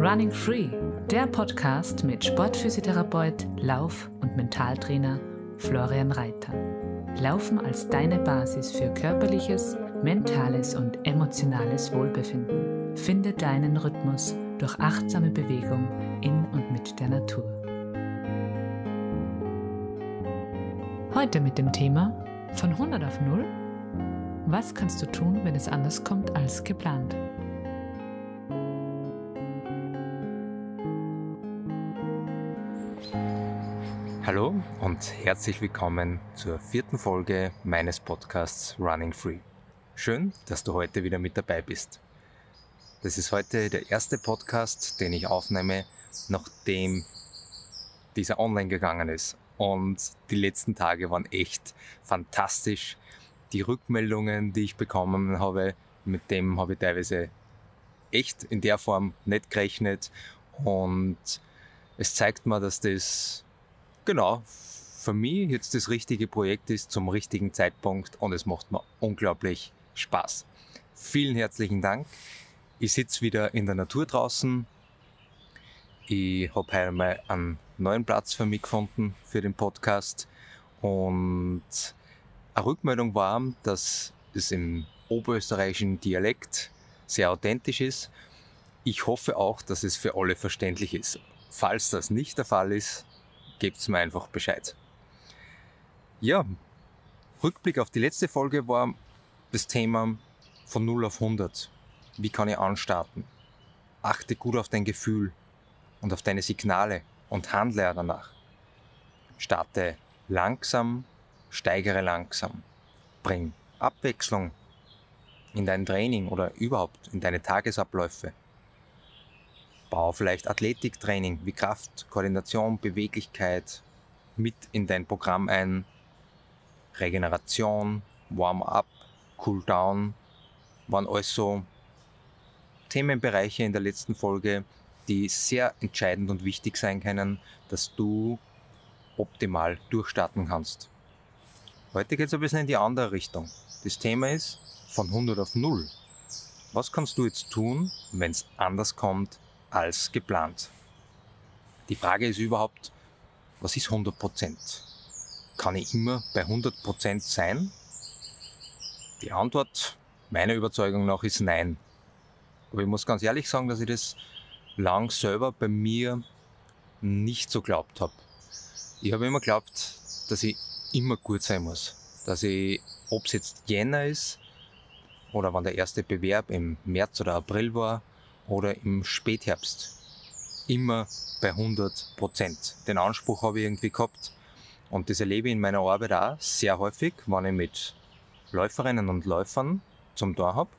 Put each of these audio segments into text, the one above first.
Running Free, der Podcast mit Sportphysiotherapeut, Lauf- und Mentaltrainer Florian Reiter. Laufen als deine Basis für körperliches, mentales und emotionales Wohlbefinden. Finde deinen Rhythmus durch achtsame Bewegung in und mit der Natur. Heute mit dem Thema von 100 auf 0. Was kannst du tun, wenn es anders kommt als geplant? Hallo und herzlich willkommen zur vierten Folge meines Podcasts Running Free. Schön, dass du heute wieder mit dabei bist. Das ist heute der erste Podcast, den ich aufnehme, nachdem dieser online gegangen ist. Und die letzten Tage waren echt fantastisch. Die Rückmeldungen, die ich bekommen habe, mit dem habe ich teilweise echt in der Form nicht gerechnet. Und es zeigt mir, dass das genau für mich jetzt das richtige Projekt ist zum richtigen Zeitpunkt und es macht mir unglaublich Spaß. Vielen herzlichen Dank. Ich sitze wieder in der Natur draußen. Ich habe heute mal einen neuen Platz für mich gefunden für den Podcast und eine Rückmeldung war, dass es im oberösterreichischen Dialekt sehr authentisch ist. Ich hoffe auch, dass es für alle verständlich ist. Falls das nicht der Fall ist, gebt mir einfach Bescheid. Ja, Rückblick auf die letzte Folge war das Thema von 0 auf 100. Wie kann ich anstarten? Achte gut auf dein Gefühl und auf deine Signale und handle danach. Starte langsam, steigere langsam. Bring Abwechslung in dein Training oder überhaupt in deine Tagesabläufe. Bau vielleicht Athletiktraining wie Kraft, Koordination, Beweglichkeit mit in dein Programm ein. Regeneration, Warm-up, Cool-down waren also Themenbereiche in der letzten Folge, die sehr entscheidend und wichtig sein können, dass du optimal durchstarten kannst. Heute geht es ein bisschen in die andere Richtung. Das Thema ist von 100 auf 0. Was kannst du jetzt tun, wenn es anders kommt als geplant? Die Frage ist überhaupt, was ist 100%? Kann ich immer bei 100% sein? Die Antwort meiner Überzeugung nach ist nein. Aber ich muss ganz ehrlich sagen, dass ich das lang selber bei mir nicht so glaubt habe. Ich habe immer glaubt, dass ich immer gut sein muss. Dass ich, ob es jetzt Jänner ist oder wann der erste Bewerb im März oder April war oder im Spätherbst, immer bei 100 Prozent. Den Anspruch habe ich irgendwie gehabt und das erlebe ich in meiner Arbeit auch sehr häufig, wenn ich mit Läuferinnen und Läufern zum Tor habe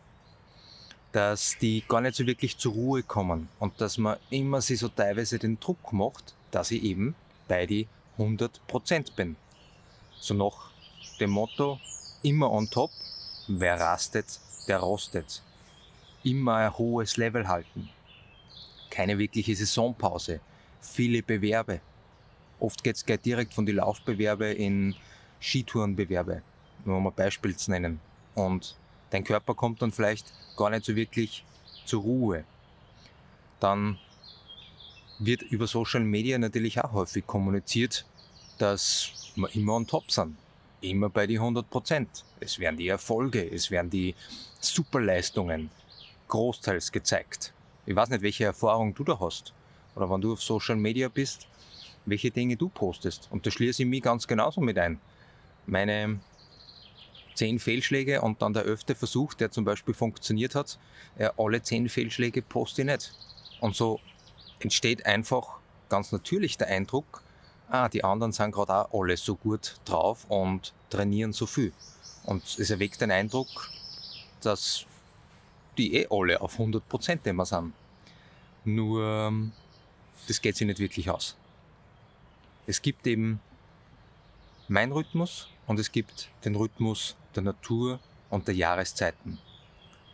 dass die gar nicht so wirklich zur Ruhe kommen und dass man immer sich so teilweise den Druck macht, dass ich eben bei die 100% bin. So nach dem Motto, immer on top, wer rastet, der rostet. Immer ein hohes Level halten. Keine wirkliche Saisonpause. Viele Bewerbe. Oft geht's gleich direkt von die Laufbewerbe in Skitourenbewerbe, nur um ein Beispiel zu nennen. Und dein Körper kommt dann vielleicht gar nicht so wirklich zur Ruhe. Dann wird über Social Media natürlich auch häufig kommuniziert, dass wir immer on top sind. Immer bei die 100 Prozent. Es werden die Erfolge, es werden die Superleistungen großteils gezeigt. Ich weiß nicht, welche Erfahrung du da hast. Oder wenn du auf Social Media bist, welche Dinge du postest. Und da schließe ich mich ganz genauso mit ein. Meine zehn Fehlschläge und dann der elfte Versuch, der zum Beispiel funktioniert hat, äh, alle zehn Fehlschläge poste ich nicht. Und so entsteht einfach ganz natürlich der Eindruck, ah, die anderen sind gerade auch alle so gut drauf und trainieren so viel. Und es erweckt den Eindruck, dass die eh alle auf 100% immer sind. Nur, das geht sich nicht wirklich aus. Es gibt eben mein Rhythmus und es gibt den Rhythmus der Natur und der Jahreszeiten.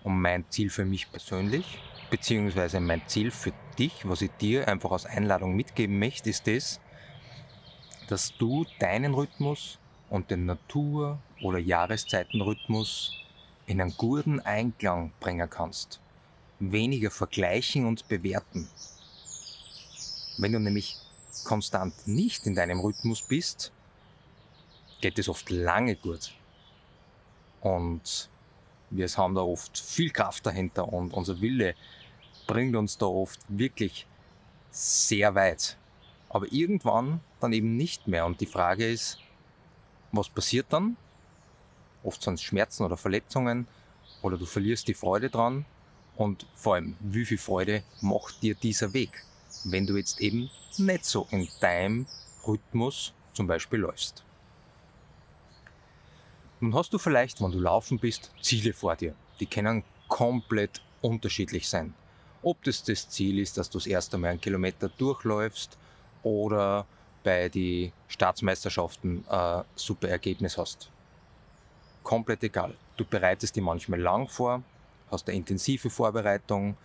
Und mein Ziel für mich persönlich, beziehungsweise mein Ziel für dich, was ich dir einfach als Einladung mitgeben möchte, ist das, dass du deinen Rhythmus und den Natur- oder Jahreszeitenrhythmus in einen guten Einklang bringen kannst. Weniger vergleichen und bewerten. Wenn du nämlich konstant nicht in deinem Rhythmus bist, geht es oft lange gut. Und wir haben da oft viel Kraft dahinter und unser Wille bringt uns da oft wirklich sehr weit. Aber irgendwann dann eben nicht mehr. Und die Frage ist, was passiert dann? Oft sind es Schmerzen oder Verletzungen oder du verlierst die Freude dran. Und vor allem, wie viel Freude macht dir dieser Weg, wenn du jetzt eben nicht so in deinem Rhythmus zum Beispiel läufst? Nun hast du vielleicht, wenn du laufen bist, Ziele vor dir. Die können komplett unterschiedlich sein. Ob das das Ziel ist, dass du das erste Mal einen Kilometer durchläufst oder bei den Staatsmeisterschaften ein super Ergebnis hast. Komplett egal. Du bereitest dich manchmal lang vor, hast eine intensive Vorbereitung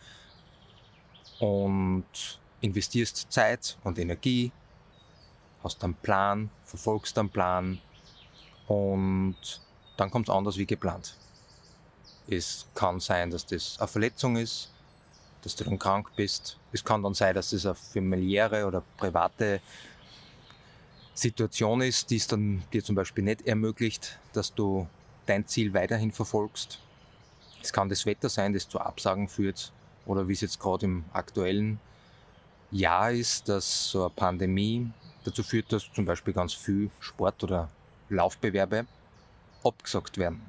und investierst Zeit und Energie, hast einen Plan, verfolgst einen Plan und dann kommt es anders wie geplant. Es kann sein, dass das eine Verletzung ist, dass du dann krank bist. Es kann dann sein, dass das eine familiäre oder private Situation ist, die es dann dir zum Beispiel nicht ermöglicht, dass du dein Ziel weiterhin verfolgst. Es kann das Wetter sein, das zu Absagen führt oder wie es jetzt gerade im aktuellen Jahr ist, dass so eine Pandemie dazu führt, dass zum Beispiel ganz viel Sport- oder Laufbewerbe abgesagt werden.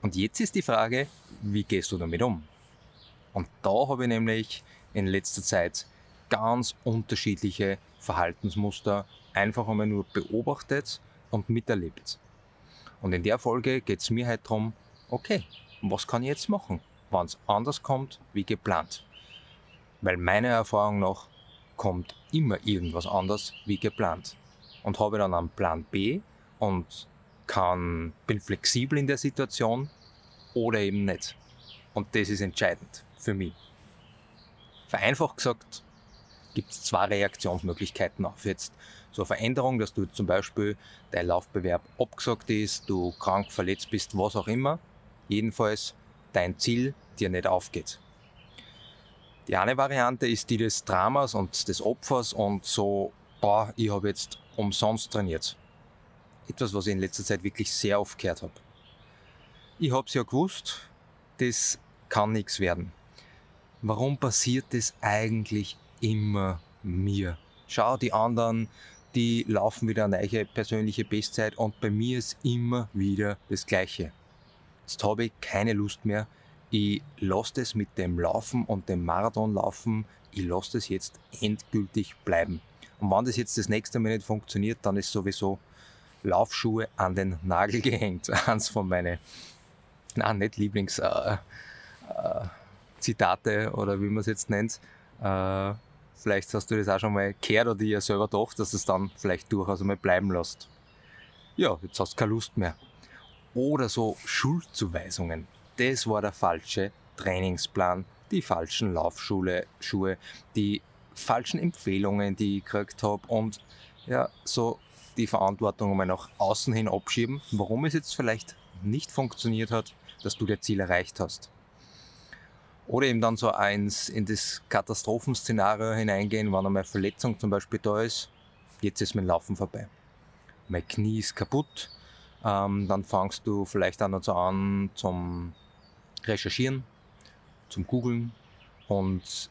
Und jetzt ist die Frage, wie gehst du damit um? Und da habe ich nämlich in letzter Zeit ganz unterschiedliche Verhaltensmuster einfach einmal nur beobachtet und miterlebt. Und in der Folge geht es mir halt darum, okay, was kann ich jetzt machen, wenn es anders kommt wie geplant? Weil meiner Erfahrung nach kommt immer irgendwas anders wie geplant. Und habe dann einen Plan B und kann, bin flexibel in der Situation oder eben nicht. Und das ist entscheidend für mich. Vereinfacht gesagt gibt es zwei Reaktionsmöglichkeiten auf jetzt so eine Veränderung, dass du zum Beispiel dein Laufbewerb abgesagt ist, du krank, verletzt bist, was auch immer. Jedenfalls dein Ziel dir nicht aufgeht. Die eine Variante ist die des Dramas und des Opfers und so, boah, ich habe jetzt umsonst trainiert. Etwas, was ich in letzter Zeit wirklich sehr oft gehört habe. Ich habe es ja gewusst, das kann nichts werden. Warum passiert das eigentlich immer mir? Schau, die anderen, die laufen wieder eine neue persönliche Bestzeit und bei mir ist immer wieder das Gleiche. Jetzt habe ich keine Lust mehr. Ich lasse das mit dem Laufen und dem Marathonlaufen, ich lasse das jetzt endgültig bleiben. Und wenn das jetzt das nächste Mal nicht funktioniert, dann ist sowieso Laufschuhe an den Nagel gehängt. Eins von meinen, na, nicht Lieblingszitate äh, äh, oder wie man es jetzt nennt. Äh, vielleicht hast du das auch schon mal gehört oder dir selber gedacht, dass es dann vielleicht durchaus einmal bleiben lässt. Ja, jetzt hast du keine Lust mehr. Oder so Schuldzuweisungen. Das war der falsche Trainingsplan, die falschen Laufschuhe, Schuhe, die falschen Empfehlungen, die ich gekriegt habe und ja, so die Verantwortung einmal nach außen hin abschieben, warum es jetzt vielleicht nicht funktioniert hat, dass du dein Ziel erreicht hast. Oder eben dann so eins in das Katastrophenszenario hineingehen, wenn einmal Verletzung zum Beispiel da ist, jetzt ist mein Laufen vorbei. Mein Knie ist kaputt, ähm, dann fangst du vielleicht auch noch so an zum Recherchieren, zum Googlen. Und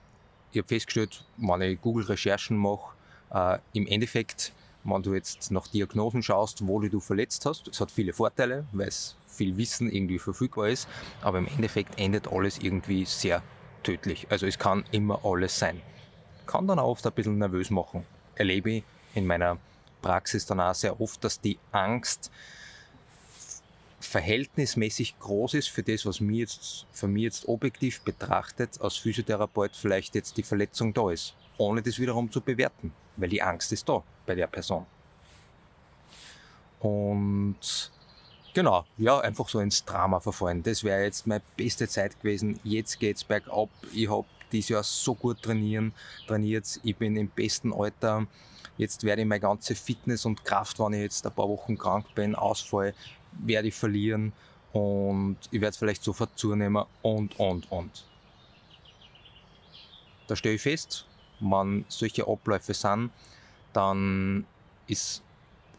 ich habe festgestellt, wenn ich Google-Recherchen mache, äh, im Endeffekt wenn du jetzt nach Diagnosen schaust, wo du verletzt hast, es hat viele Vorteile, weil es viel Wissen irgendwie verfügbar ist, aber im Endeffekt endet alles irgendwie sehr tödlich. Also es kann immer alles sein. Kann dann auch oft ein bisschen nervös machen. Erlebe ich in meiner Praxis dann auch sehr oft, dass die Angst verhältnismäßig groß ist für das, was mir jetzt, für mich jetzt objektiv betrachtet als Physiotherapeut vielleicht jetzt die Verletzung da ist, ohne das wiederum zu bewerten weil die Angst ist da bei der Person. Und genau, ja, einfach so ins Drama verfallen. Das wäre jetzt meine beste Zeit gewesen. Jetzt geht's bergab. Ich habe dieses Jahr so gut trainieren, trainiert. Ich bin im besten Alter. Jetzt werde ich meine ganze Fitness und Kraft, wenn ich jetzt ein paar Wochen krank bin, ausfall, werde ich verlieren. und ich werde vielleicht sofort zunehmen und, und, und. Da stelle ich fest, wenn solche Abläufe sind, dann ist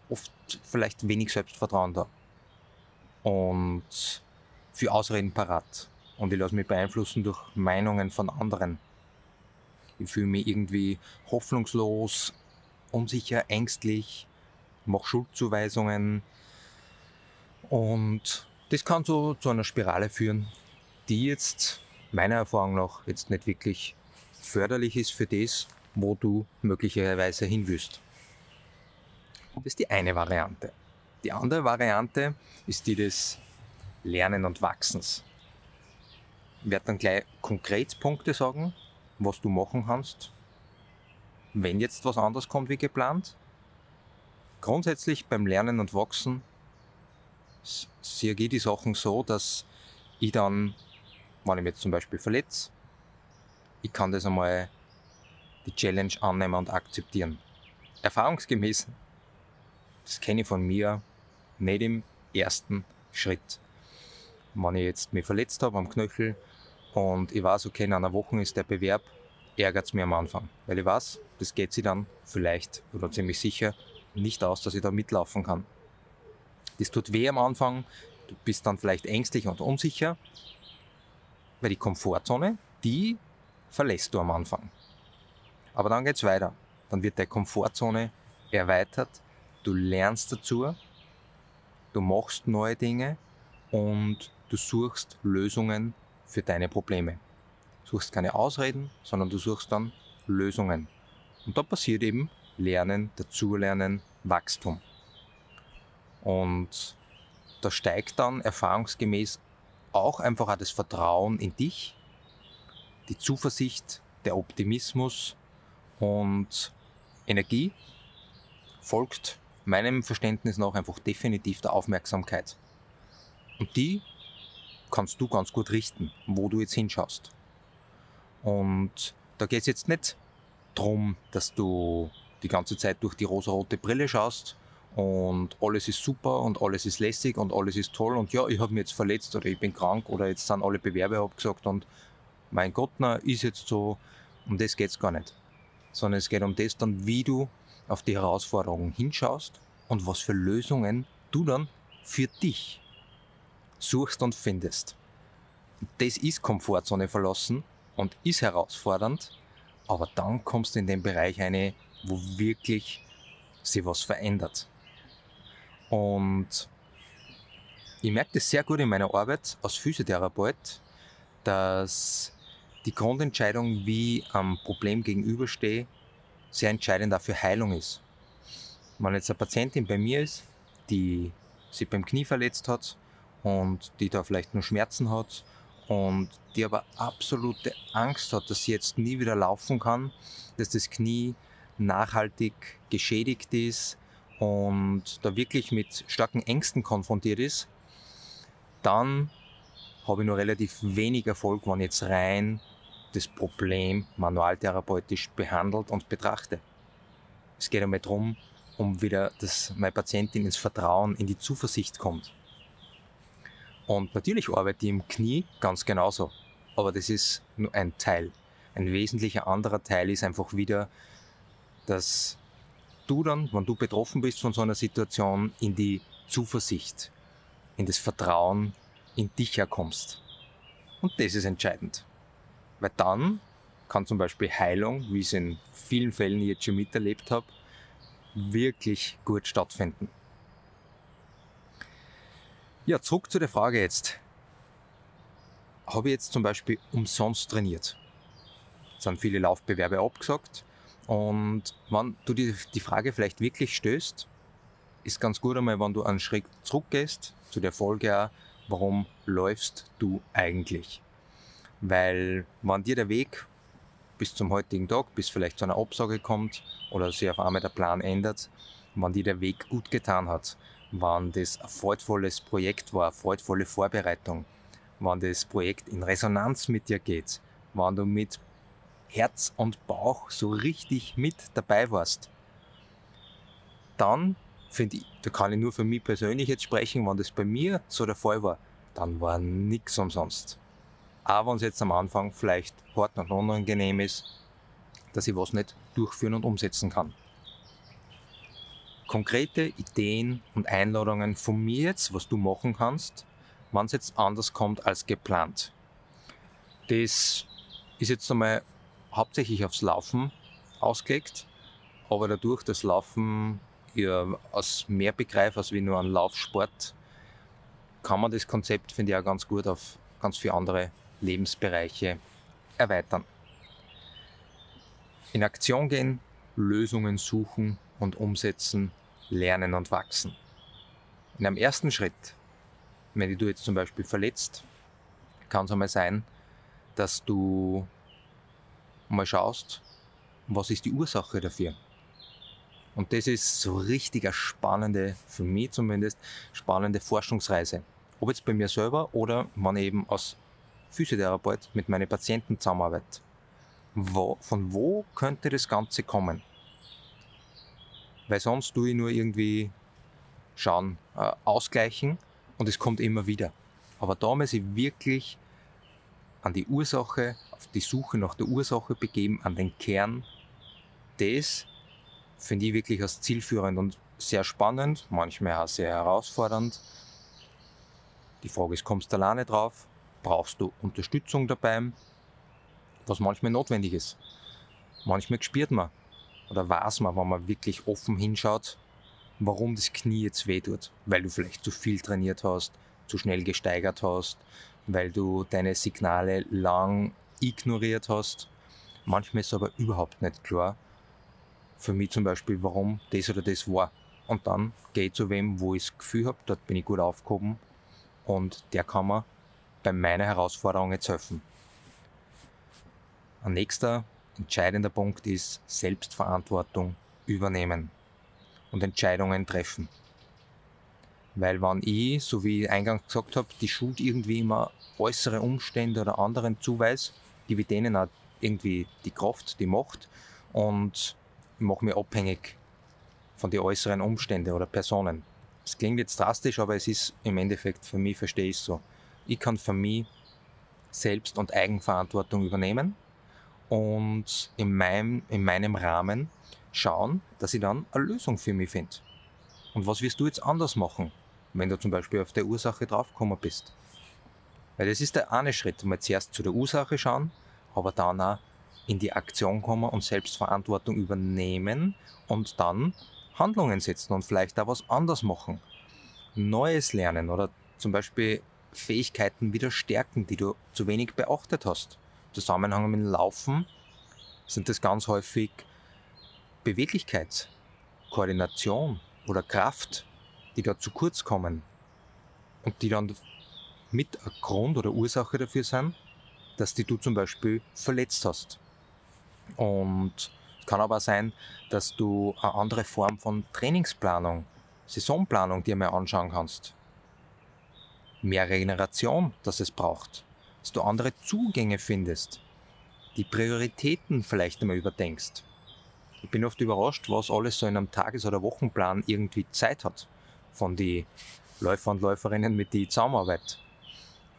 oft vielleicht wenig Selbstvertrauen da. Und für Ausreden parat. Und ich lasse mich beeinflussen durch Meinungen von anderen. Ich fühle mich irgendwie hoffnungslos, unsicher, ängstlich, mache Schuldzuweisungen. Und das kann so zu einer Spirale führen, die jetzt meiner Erfahrung nach jetzt nicht wirklich förderlich ist für das, wo du möglicherweise hin willst. Das ist die eine Variante. Die andere Variante ist die des Lernen und Wachsens. Ich werde dann gleich Konkretpunkte sagen, was du machen kannst, wenn jetzt was anderes kommt wie geplant. Grundsätzlich beim Lernen und Wachsen sehe ich die Sachen so, dass ich dann, wenn ich mich jetzt zum Beispiel verletze, ich kann das einmal die Challenge annehmen und akzeptieren. Erfahrungsgemäß, das kenne ich von mir, nicht im ersten Schritt. Wenn ich jetzt mich verletzt habe am Knöchel und ich weiß, okay, in einer Woche ist der Bewerb, ärgert es mir am Anfang. Weil ich weiß, das geht sich dann vielleicht oder ziemlich sicher nicht aus, dass ich da mitlaufen kann. Das tut weh am Anfang, du bist dann vielleicht ängstlich und unsicher, weil die Komfortzone, die verlässt du am Anfang. Aber dann geht's weiter. Dann wird deine Komfortzone erweitert, du lernst dazu, du machst neue Dinge und du suchst Lösungen für deine Probleme. Du suchst keine Ausreden, sondern du suchst dann Lösungen. Und da passiert eben Lernen, Dazulernen, Wachstum. Und da steigt dann erfahrungsgemäß auch einfach auch das Vertrauen in dich, die Zuversicht, der Optimismus und Energie folgt meinem Verständnis nach einfach definitiv der Aufmerksamkeit. Und die kannst du ganz gut richten, wo du jetzt hinschaust. Und da geht es jetzt nicht darum, dass du die ganze Zeit durch die rosarote Brille schaust und alles ist super und alles ist lässig und alles ist toll und ja, ich habe mich jetzt verletzt oder ich bin krank oder jetzt sind alle Bewerbe abgesagt und mein Gott, na, ist jetzt so, um das geht es gar nicht. Sondern es geht um das dann, wie du auf die Herausforderungen hinschaust und was für Lösungen du dann für dich suchst und findest. Das ist Komfortzone verlassen und ist herausfordernd, aber dann kommst du in den Bereich eine, wo wirklich sich was verändert. Und ich merke das sehr gut in meiner Arbeit als Physiotherapeut, dass die Grundentscheidung, wie am Problem gegenüberstehe, sehr entscheidend auch für Heilung ist. Wenn jetzt eine Patientin bei mir ist, die sich beim Knie verletzt hat und die da vielleicht nur Schmerzen hat und die aber absolute Angst hat, dass sie jetzt nie wieder laufen kann, dass das Knie nachhaltig geschädigt ist und da wirklich mit starken Ängsten konfrontiert ist, dann habe ich nur relativ wenig Erfolg, wenn ich jetzt rein das Problem manualtherapeutisch behandelt und betrachte. Es geht einmal darum, um wieder, dass meine Patientin ins Vertrauen, in die Zuversicht kommt. Und natürlich arbeite ich im Knie ganz genauso. Aber das ist nur ein Teil. Ein wesentlicher anderer Teil ist einfach wieder, dass du dann, wenn du betroffen bist von so einer Situation, in die Zuversicht, in das Vertrauen in dich herkommst. Und das ist entscheidend. Weil dann kann zum Beispiel Heilung, wie ich es in vielen Fällen jetzt schon miterlebt habe, wirklich gut stattfinden. Ja, zurück zu der Frage jetzt. Habe ich jetzt zum Beispiel umsonst trainiert? Es sind viele Laufbewerbe abgesagt. Und wenn du dir die Frage vielleicht wirklich stößt, ist ganz gut einmal, wenn du einen Schritt zurückgehst, zu der Folge auch, warum läufst du eigentlich? Weil wenn dir der Weg bis zum heutigen Tag, bis vielleicht zu einer Absage kommt oder sich auf einmal der Plan ändert, wenn dir der Weg gut getan hat, wenn das ein freudvolles Projekt war, eine freudvolle Vorbereitung, wenn das Projekt in Resonanz mit dir geht, wenn du mit Herz und Bauch so richtig mit dabei warst, dann finde ich, da kann ich nur für mich persönlich jetzt sprechen, wenn das bei mir so der Fall war, dann war nichts umsonst. Auch wenn es jetzt am Anfang vielleicht hart und unangenehm ist, dass ich was nicht durchführen und umsetzen kann. Konkrete Ideen und Einladungen von mir jetzt, was du machen kannst, wenn es jetzt anders kommt als geplant. Das ist jetzt einmal hauptsächlich aufs Laufen ausgelegt, aber dadurch, dass Laufen ja aus mehr begreife als wie nur ein Laufsport, kann man das Konzept, finde ich, auch ganz gut auf ganz viele andere Lebensbereiche erweitern. In Aktion gehen, Lösungen suchen und umsetzen, lernen und wachsen. In einem ersten Schritt, wenn du jetzt zum Beispiel verletzt, kann es einmal sein, dass du mal schaust, was ist die Ursache dafür. Und das ist so richtig eine spannende, für mich zumindest, spannende Forschungsreise. Ob jetzt bei mir selber oder man eben als Physiotherapeut mit meinen Patienten zusammenarbeitet. Wo, von wo könnte das Ganze kommen? Weil sonst tue ich nur irgendwie schauen, äh, ausgleichen und es kommt immer wieder. Aber da muss ich wirklich an die Ursache, auf die Suche nach der Ursache begeben, an den Kern. Das finde ich wirklich als zielführend und sehr spannend, manchmal auch sehr herausfordernd. Die Frage ist, kommst du alleine drauf? Brauchst du Unterstützung dabei? Was manchmal notwendig ist. Manchmal spürt man oder weiß man, wenn man wirklich offen hinschaut, warum das Knie jetzt weh tut. Weil du vielleicht zu viel trainiert hast, zu schnell gesteigert hast, weil du deine Signale lang ignoriert hast. Manchmal ist aber überhaupt nicht klar, für mich zum Beispiel, warum das oder das war. Und dann gehe ich zu wem, wo ich das Gefühl habe, dort bin ich gut aufgehoben und der kann mir bei meiner Herausforderung jetzt helfen. Ein nächster entscheidender Punkt ist Selbstverantwortung übernehmen und Entscheidungen treffen. Weil wenn ich, so wie ich eingangs gesagt habe, die Schuld irgendwie immer äußere Umstände oder anderen zuweise, gebe ich denen auch irgendwie die Kraft, die Macht und mache mich abhängig von den äußeren Umständen oder Personen. Es klingt jetzt drastisch, aber es ist im Endeffekt für mich, verstehe ich es so. Ich kann für mich Selbst- und Eigenverantwortung übernehmen und in meinem, in meinem Rahmen schauen, dass ich dann eine Lösung für mich finde. Und was wirst du jetzt anders machen, wenn du zum Beispiel auf der Ursache draufgekommen bist? Weil das ist der eine Schritt, mal zuerst zu der Ursache schauen, aber dann auch in die Aktion kommen und Selbstverantwortung übernehmen und dann Handlungen setzen und vielleicht da was anders machen. Neues lernen oder zum Beispiel Fähigkeiten wieder stärken, die du zu wenig beachtet hast. Im Zusammenhang mit dem Laufen sind das ganz häufig Beweglichkeit, Koordination oder Kraft, die da zu kurz kommen und die dann mit Grund oder Ursache dafür sind, dass die du zum Beispiel verletzt hast. Und es kann aber sein, dass du eine andere Form von Trainingsplanung, Saisonplanung dir mal anschauen kannst. Mehr Regeneration, dass es braucht. Dass du andere Zugänge findest. Die Prioritäten vielleicht einmal überdenkst. Ich bin oft überrascht, was alles so in einem Tages- oder Wochenplan irgendwie Zeit hat. Von die Läufer und Läuferinnen, mit die Zusammenarbeit.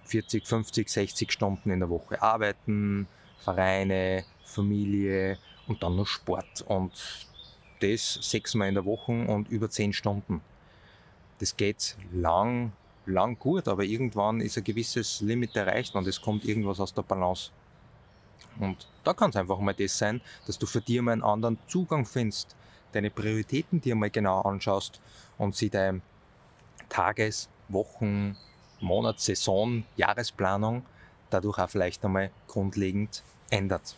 40, 50, 60 Stunden in der Woche arbeiten, Vereine, Familie und dann noch Sport. Und das sechsmal in der Woche und über zehn Stunden. Das geht lang, lang gut, aber irgendwann ist ein gewisses Limit erreicht und es kommt irgendwas aus der Balance. Und da kann es einfach mal das sein, dass du für dich mal einen anderen Zugang findest, deine Prioritäten dir mal genau anschaust und sie deine Tages-, Wochen-, Monats-, Saison-, Jahresplanung dadurch auch vielleicht einmal grundlegend ändert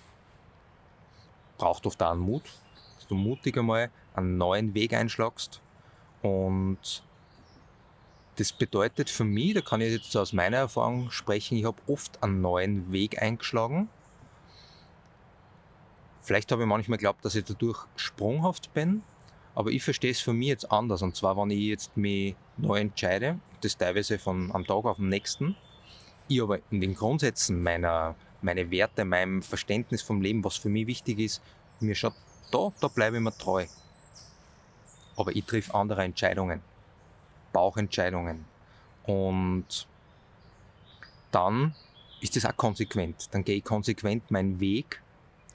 braucht oft auch einen Mut, dass du mutig einmal einen neuen Weg einschlagst. Und das bedeutet für mich, da kann ich jetzt aus meiner Erfahrung sprechen, ich habe oft einen neuen Weg eingeschlagen. Vielleicht habe ich manchmal geglaubt, dass ich dadurch sprunghaft bin, aber ich verstehe es für mich jetzt anders. Und zwar, wenn ich jetzt mich neu entscheide, das teilweise von einem Tag auf den nächsten, ich aber in den Grundsätzen meiner meine Werte, meinem Verständnis vom Leben, was für mich wichtig ist, mir schaut, da, da bleibe ich mir treu. Aber ich triff andere Entscheidungen, Bauchentscheidungen. Und dann ist das auch konsequent. Dann gehe ich konsequent meinen Weg,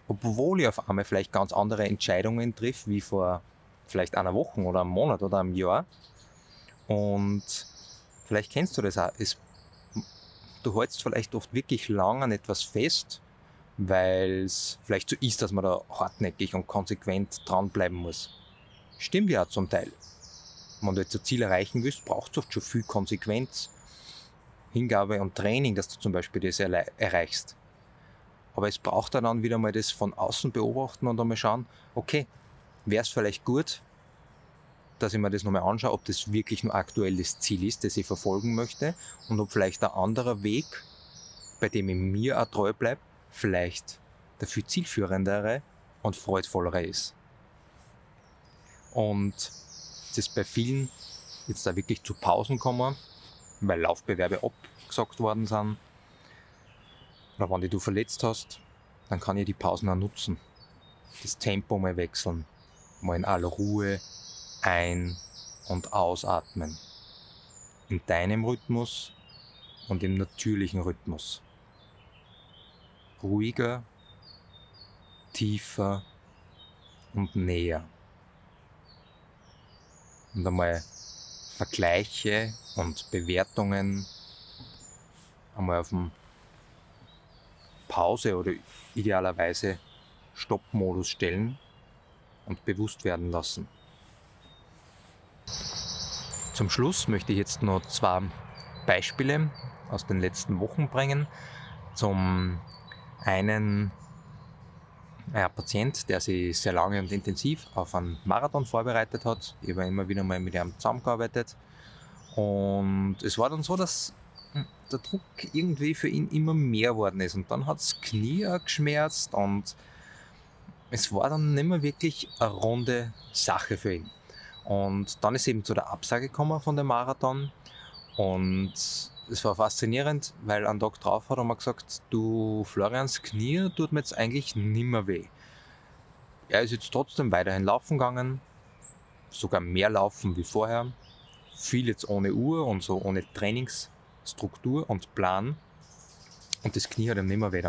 obwohl ich auf einmal vielleicht ganz andere Entscheidungen triff, wie vor vielleicht einer Woche oder einem Monat oder einem Jahr. Und vielleicht kennst du das auch. Es, du hältst vielleicht oft wirklich lang an etwas fest, weil es vielleicht so ist, dass man da hartnäckig und konsequent dranbleiben muss. Stimmt ja zum Teil. Wenn du jetzt ein Ziel erreichen willst, braucht es oft schon viel Konsequenz, Hingabe und Training, dass du zum Beispiel das erreichst. Aber es braucht dann wieder mal das von außen beobachten und einmal schauen, okay, wäre es vielleicht gut, dass ich mir das nochmal anschaue, ob das wirklich nur aktuell das Ziel ist, das ich verfolgen möchte und ob vielleicht ein anderer Weg, bei dem ich mir auch treu bleibe, vielleicht der viel zielführendere und freudvollere ist. Und ist bei vielen jetzt da wirklich zu Pausen kommen, weil Laufbewerbe abgesagt worden sind. Oder wenn du verletzt hast, dann kann ich die Pausen auch nutzen. Das Tempo mal wechseln. Mal in aller Ruhe ein- und ausatmen. In deinem Rhythmus und im natürlichen Rhythmus. Ruhiger, tiefer und näher. Und einmal Vergleiche und Bewertungen einmal auf dem Pause oder idealerweise Stoppmodus stellen und bewusst werden lassen. Zum Schluss möchte ich jetzt noch zwei Beispiele aus den letzten Wochen bringen. Zum einen ein Patient, der sich sehr lange und intensiv auf einen Marathon vorbereitet hat. Ich habe immer wieder mal mit ihm zusammengearbeitet. Und es war dann so, dass der Druck irgendwie für ihn immer mehr geworden ist. Und dann hat das Knie geschmerzt und es war dann nicht mehr wirklich eine runde Sache für ihn. Und dann ist eben zu der Absage gekommen von dem Marathon. Und es war faszinierend, weil am Tag drauf hat er mir gesagt, du Florians Knie tut mir jetzt eigentlich nimmer weh. Er ist jetzt trotzdem weiterhin laufen gegangen, sogar mehr laufen wie vorher, viel jetzt ohne Uhr und so ohne Trainingsstruktur und Plan und das Knie hat ihm nimmer weh.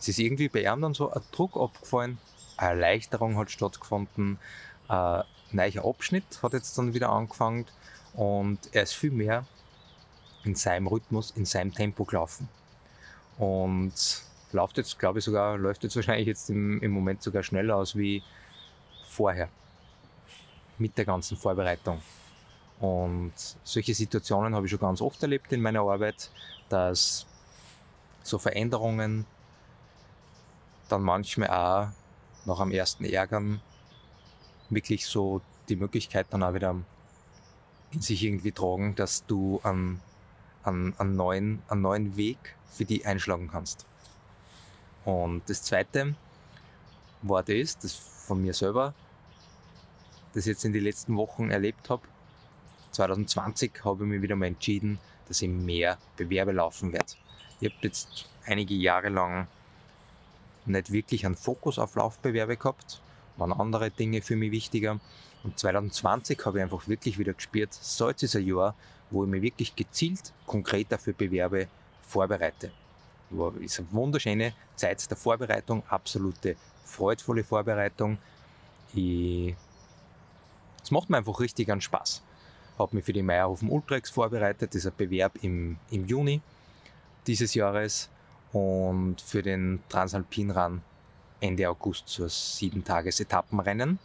Es ist irgendwie bei ihm dann so ein Druck abgefallen, eine Erleichterung hat stattgefunden, ein neuer Abschnitt hat jetzt dann wieder angefangen und er ist viel mehr in seinem Rhythmus, in seinem Tempo gelaufen. Und läuft jetzt, glaube ich sogar, läuft jetzt wahrscheinlich jetzt im, im Moment sogar schneller aus wie vorher. Mit der ganzen Vorbereitung. Und solche Situationen habe ich schon ganz oft erlebt in meiner Arbeit, dass so Veränderungen dann manchmal auch nach am ersten Ärgern wirklich so die Möglichkeit dann auch wieder in sich irgendwie tragen, dass du an einen, einen, neuen, einen neuen Weg für die einschlagen kannst. Und das zweite war das, das von mir selber, das ich jetzt in den letzten Wochen erlebt habe. 2020 habe ich mich wieder mal entschieden, dass ich mehr Bewerbe laufen werde. Ich habe jetzt einige Jahre lang nicht wirklich einen Fokus auf Laufbewerbe gehabt, waren andere Dinge für mich wichtiger. Und 2020 habe ich einfach wirklich wieder gespürt, so jetzt ist ein Jahr, wo ich mich wirklich gezielt, konkret dafür bewerbe, vorbereite. Es ist eine wunderschöne Zeit der Vorbereitung, absolute freudvolle Vorbereitung. es macht mir einfach richtig einen Spaß. Habe mich für die Meierhofen Ultrax vorbereitet, ein Bewerb im, im Juni dieses Jahres und für den Transalpin Ende August zur 7-Tages-Etappenrennen,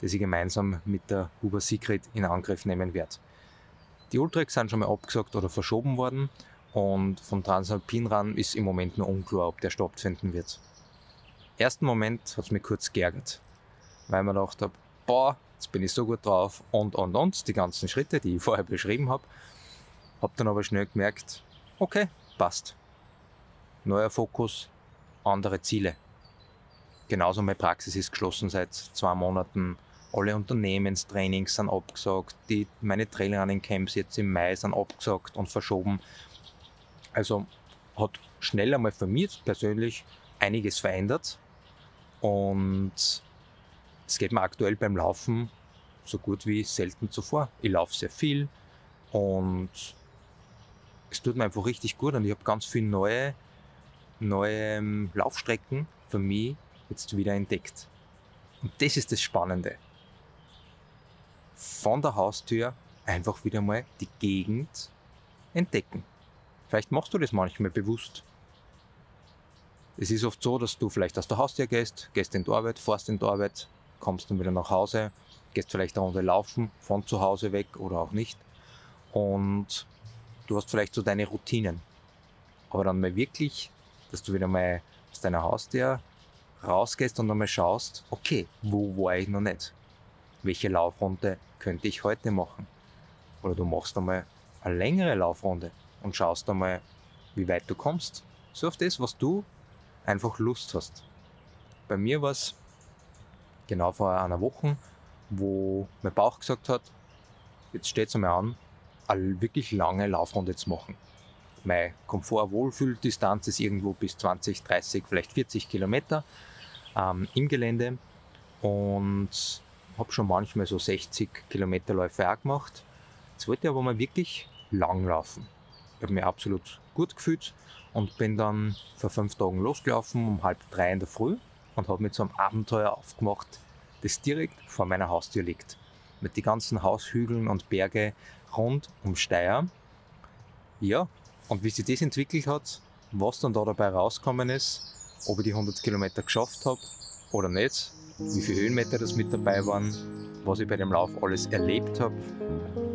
das ich gemeinsam mit der Huber Sigrid in Angriff nehmen werde. Die Ultrex sind schon mal abgesagt oder verschoben worden und vom Transalpin ist im Moment noch unklar, ob der stattfinden wird. Ersten Moment hat es mich kurz geärgert, weil man gedacht habe, boah, jetzt bin ich so gut drauf und und und, die ganzen Schritte, die ich vorher beschrieben habe. Hab dann aber schnell gemerkt, okay, passt. Neuer Fokus, andere Ziele. Genauso meine Praxis ist geschlossen seit zwei Monaten alle Unternehmenstrainings sind abgesagt, die, meine Trailrunning-Camps jetzt im Mai sind abgesagt und verschoben. Also hat schnell einmal für mich persönlich einiges verändert und es geht mir aktuell beim Laufen so gut wie selten zuvor. Ich laufe sehr viel und es tut mir einfach richtig gut und ich habe ganz viele neue, neue ähm, Laufstrecken für mich jetzt wieder entdeckt. Und das ist das Spannende. Von der Haustür einfach wieder mal die Gegend entdecken. Vielleicht machst du das manchmal bewusst. Es ist oft so, dass du vielleicht aus der Haustür gehst, gehst in die Arbeit, fährst in die Arbeit, kommst dann wieder nach Hause, gehst vielleicht eine Runde laufen, von zu Hause weg oder auch nicht. Und du hast vielleicht so deine Routinen. Aber dann mal wirklich, dass du wieder mal aus deiner Haustür rausgehst und einmal schaust, okay, wo war ich noch nicht? Welche Laufrunde könnte ich heute machen? Oder du machst einmal eine längere Laufrunde und schaust einmal, wie weit du kommst. So auf das, was du einfach Lust hast. Bei mir war es genau vor einer Woche, wo mein Bauch gesagt hat, jetzt steht es einmal an, eine wirklich lange Laufrunde zu machen. Meine Komfort-Wohlfühldistanz ist irgendwo bis 20, 30, vielleicht 40 Kilometer ähm, im Gelände und habe schon manchmal so 60 Kilometer Läufe auch gemacht. Jetzt wollte ich aber mal wirklich lang laufen. Ich habe mich absolut gut gefühlt und bin dann vor fünf Tagen losgelaufen um halb drei in der Früh und habe mit so einem Abenteuer aufgemacht, das direkt vor meiner Haustür liegt. Mit den ganzen Haushügeln und Berge rund um Steyr. Ja, und wie sich das entwickelt hat, was dann da dabei rausgekommen ist, ob ich die 100 Kilometer geschafft habe oder nicht, wie viele Höhenmeter das mit dabei waren, was ich bei dem Lauf alles erlebt habe,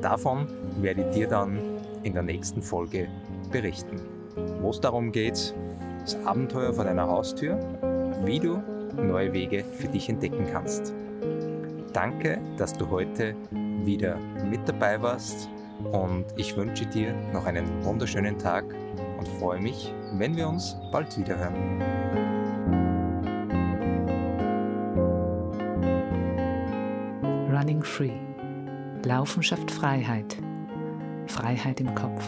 davon werde ich dir dann in der nächsten Folge berichten. Wo es darum geht, das Abenteuer vor deiner Haustür, wie du neue Wege für dich entdecken kannst. Danke, dass du heute wieder mit dabei warst und ich wünsche dir noch einen wunderschönen Tag und freue mich, wenn wir uns bald wieder hören. Running Free. Laufen schafft Freiheit. Freiheit im Kopf.